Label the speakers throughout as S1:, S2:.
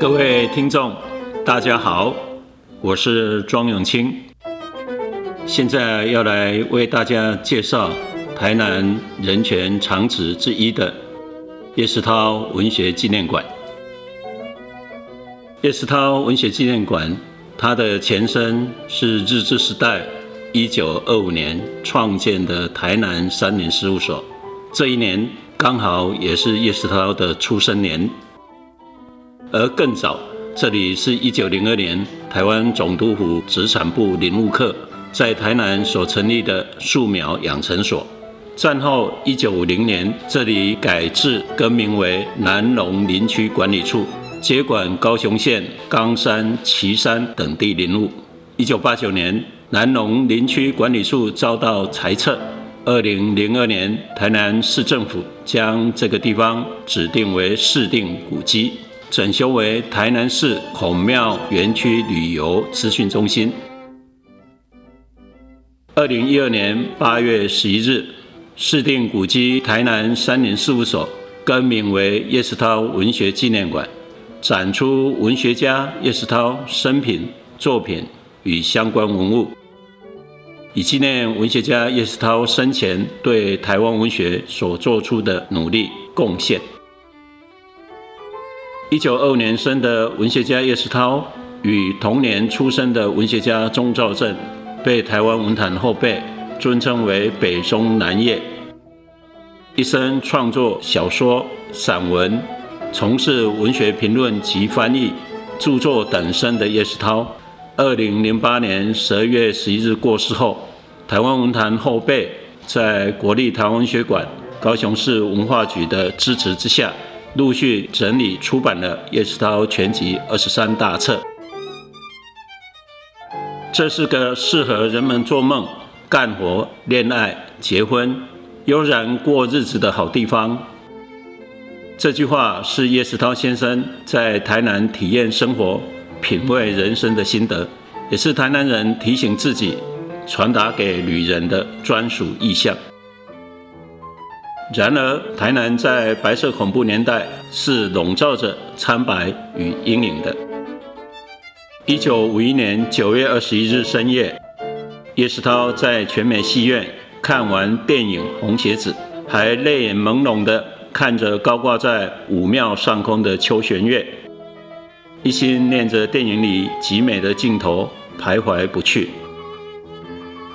S1: 各位听众，大家好，我是庄永清，现在要来为大家介绍台南人权长址之一的叶世涛文学纪念馆。叶世涛文学纪念馆，它的前身是日治时代一九二五年创建的台南三联事务所，这一年刚好也是叶世涛的出生年。而更早，这里是一九零二年台湾总督府殖产部林务课在台南所成立的树苗养成所。战后一九五零年，这里改制更名为南龙林区管理处，接管高雄县冈山、旗山等地林务。一九八九年，南龙林区管理处遭到裁撤。二零零二年，台南市政府将这个地方指定为市定古迹。整修为台南市孔庙园区旅游资讯中心。二零一二年八月十一日，市定古迹台南三林事务所更名为叶世涛文学纪念馆，展出文学家叶世涛生平、作品与相关文物，以纪念文学家叶世涛生前对台湾文学所做出的努力贡献。一九二五年生的文学家叶世涛，与同年出生的文学家钟兆政，被台湾文坛后辈尊称为北中南叶。一生创作小说、散文，从事文学评论及翻译、著作等身的叶世涛，二零零八年十二月十一日过世后，台湾文坛后辈在国立台湾文学馆、高雄市文化局的支持之下。陆续整理出版了叶世涛全集二十三大册。这是个适合人们做梦、干活、恋爱、结婚、悠然过日子的好地方。这句话是叶世涛先生在台南体验生活、品味人生的心得，也是台南人提醒自己、传达给旅人的专属意象。然而，台南在白色恐怖年代是笼罩着苍白与阴影的。一九五一年九月二十一日深夜，叶世涛在全美戏院看完电影《红鞋子》，还泪眼朦胧地看着高挂在武庙上空的秋弦月，一心念着电影里极美的镜头，徘徊不去，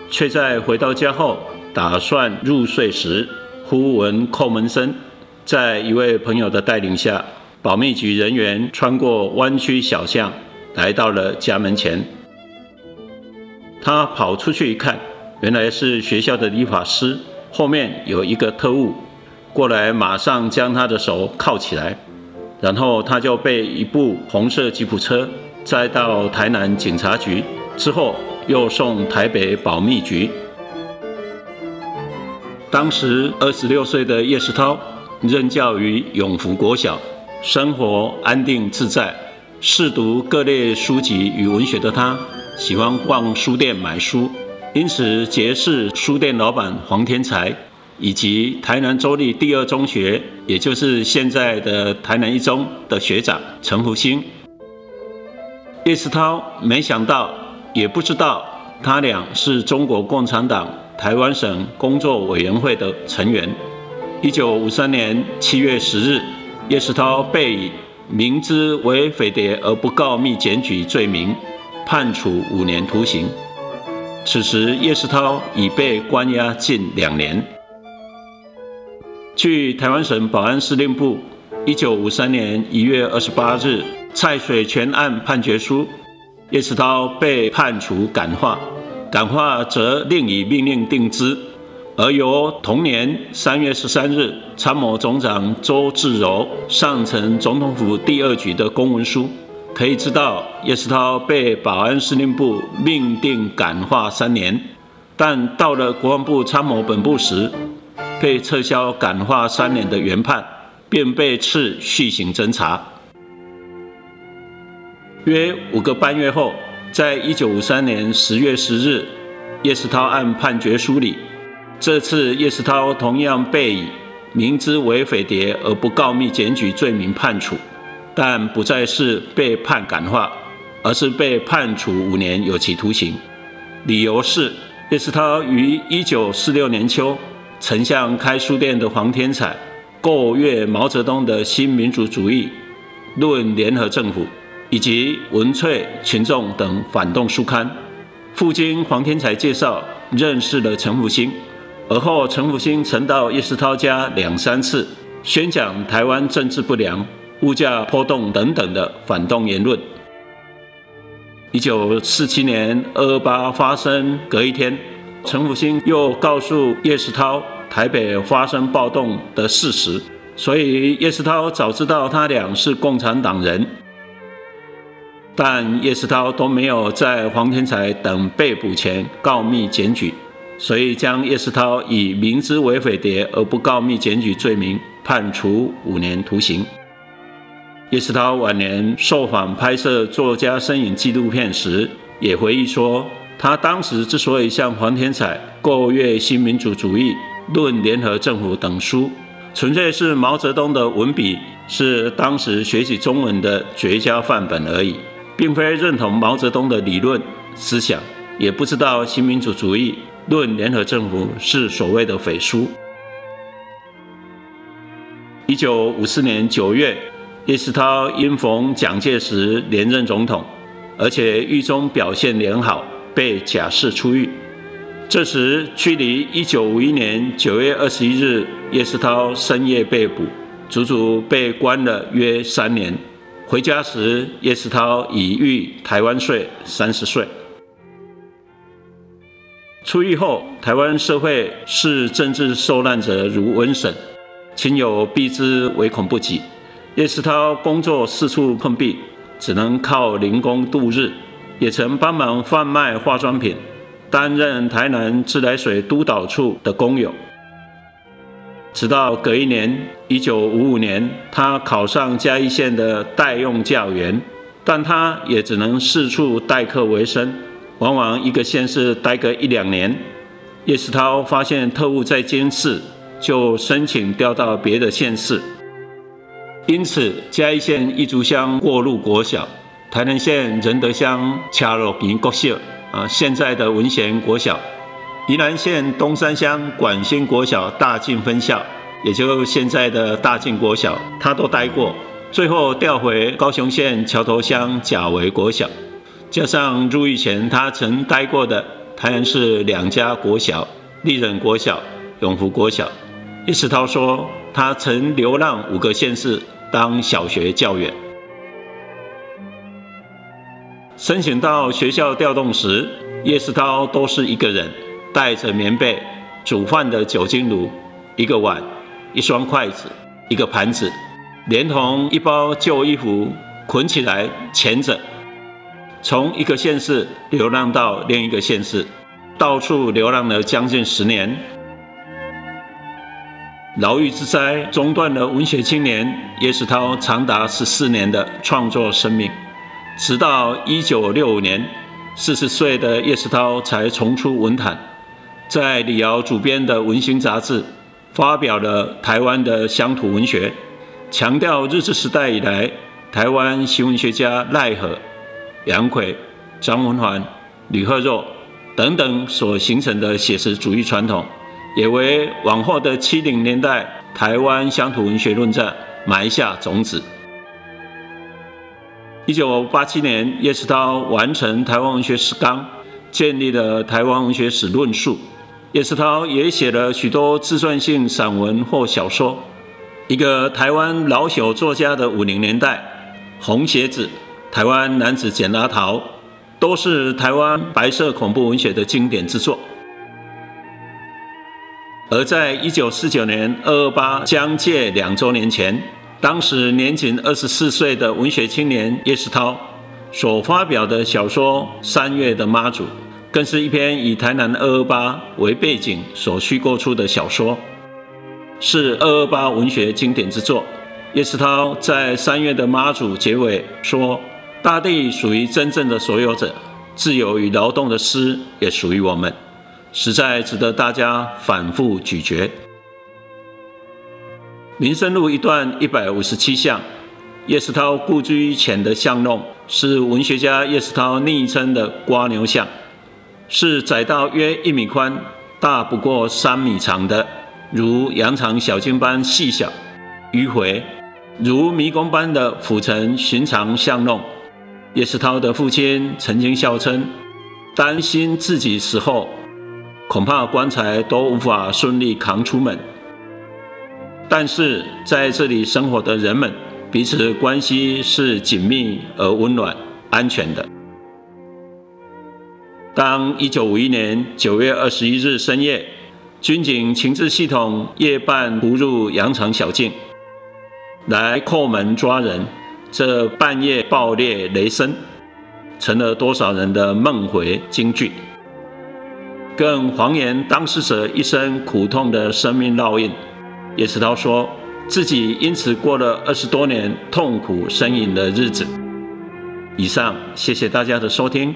S1: 却在回到家后打算入睡时。忽闻叩门声，在一位朋友的带领下，保密局人员穿过弯曲小巷，来到了家门前。他跑出去一看，原来是学校的理发师，后面有一个特务过来，马上将他的手铐起来，然后他就被一部红色吉普车载到台南警察局，之后又送台北保密局。当时二十六岁的叶世涛任教于永福国小，生活安定自在，嗜读各类书籍与文学的他，喜欢逛书店买书，因此结识书店老板黄天才，以及台南州立第二中学，也就是现在的台南一中的学长陈福兴。叶世涛没想到，也不知道他俩是中国共产党。台湾省工作委员会的成员。一九五三年七月十日，叶世涛被以明知为匪谍而不告密检举罪名，判处五年徒刑。此时，叶世涛已被关押近两年。据台湾省保安司令部一九五三年一月二十八日蔡水泉案判决书，叶世涛被判处感化。感化则另以命令定之，而由同年三月十三日参谋总长周志柔上呈总统府第二局的公文书，可以知道叶世涛被保安司令部命定感化三年，但到了国防部参谋本部时，被撤销感化三年的原判，便被赐续行侦查。约五个半月后。在一九五三年十月十日，叶世涛案判决书里，这次叶世涛同样被以明知为匪谍而不告密检举罪名判处。但不再是被判感化，而是被判处五年有期徒刑。理由是叶世涛于一九四六年秋，曾向开书店的黄天才购阅毛泽东的新民主主义论联合政府以及文萃群众等反动书刊。父经黄天才介绍，认识了陈复兴，而后陈复兴曾到叶世涛家两三次，宣讲台湾政治不良、物价波动等等的反动言论。一九四七年二八发生隔一天，陈复兴又告诉叶世涛台北发生暴动的事实，所以叶世涛早知道他俩是共产党人，但叶世涛都没有在黄天才等被捕前告密检举，所以将叶世涛以明知为匪谍而不告密检举罪名判处五年徒刑。叶世涛晚年受访拍摄作家身影纪录片时，也回忆说，他当时之所以向黄天才购阅《新民主主义论联合政府》等书，纯粹是毛泽东的文笔是当时学习中文的绝佳范本而已，并非认同毛泽东的理论思想，也不知道《新民主主义论联合政府》是所谓的匪书。一九五四年九月。叶世涛因逢蒋介石连任总统，而且狱中表现良好，被假释出狱。这时距离1951年9月21日叶世涛深夜被捕，足足被关了约三年。回家时，叶世涛已逾台湾岁三十岁。出狱后，台湾社会视政治受难者如瘟神，亲友避之唯恐不及。叶世涛工作四处碰壁，只能靠零工度日，也曾帮忙贩卖化妆品，担任台南自来水督导处的工友。直到隔一年，一九五五年，他考上嘉义县的代用教员，但他也只能四处代课为生，往往一个县市待个一两年。叶世涛发现特务在监视，就申请调到别的县市。因此，嘉义县义竹乡过路国小、台南县仁德乡恰洛坪国小啊，现在的文贤国小；宜兰县东山乡管兴国小大进分校，也就现在的大进国小，他都待过。最后调回高雄县桥头乡甲维国小，加上入狱前他曾待过的台南市两家国小：立人国小、永福国小。叶世涛说，他曾流浪五个县市。当小学教员，申请到学校调动时，叶世涛都是一个人，带着棉被、煮饭的酒精炉、一个碗、一双筷子、一个盘子，连同一包旧衣服捆起来钳着，从一个县市流浪到另一个县市，到处流浪了将近十年。牢狱之灾中断了文学青年叶世涛长达十四年的创作生命，直到一九六五年，四十岁的叶世涛才重出文坛，在李敖主编的《文星》杂志发表了台湾的乡土文学，强调日治时代以来台湾新文学家赖和、杨奎、张文环、吕赫若等等所形成的写实主义传统。也为往后的七零年代台湾乡土文学论战埋下种子。一九八七年，叶世涛完成《台湾文学史纲》，建立了台湾文学史论述。叶世涛也写了许多自传性散文或小说。一个台湾老朽作家的五零年代，《红鞋子》《台湾男子捡阿桃》，都是台湾白色恐怖文学的经典之作。而在一九四九年二二八将届两周年前，当时年仅二十四岁的文学青年叶世涛所发表的小说《三月的妈祖》，更是一篇以台南二二八为背景所虚构出的小说，是二二八文学经典之作。叶世涛在《三月的妈祖》结尾说：“大地属于真正的所有者，自由与劳动的诗也属于我们。”实在值得大家反复咀嚼。民生路一段一百五十七巷，叶世涛故居前的巷弄是文学家叶世涛昵称的“瓜牛巷”，是窄到约一米宽、大不过三米长的，如羊肠小径般细小、迂回，如迷宫般的府城寻常巷弄。叶世涛的父亲曾经笑称，担心自己死后，恐怕棺材都无法顺利扛出门。但是在这里生活的人们。彼此关系是紧密而温暖、安全的。当一九五一年九月二十一日深夜，军警情治系统夜半突入羊肠小径，来叩门抓人，这半夜爆裂雷声，成了多少人的梦回惊惧，更还原当事者一生苦痛的生命烙印。叶世涛说。自己因此过了二十多年痛苦呻吟的日子。以上，谢谢大家的收听。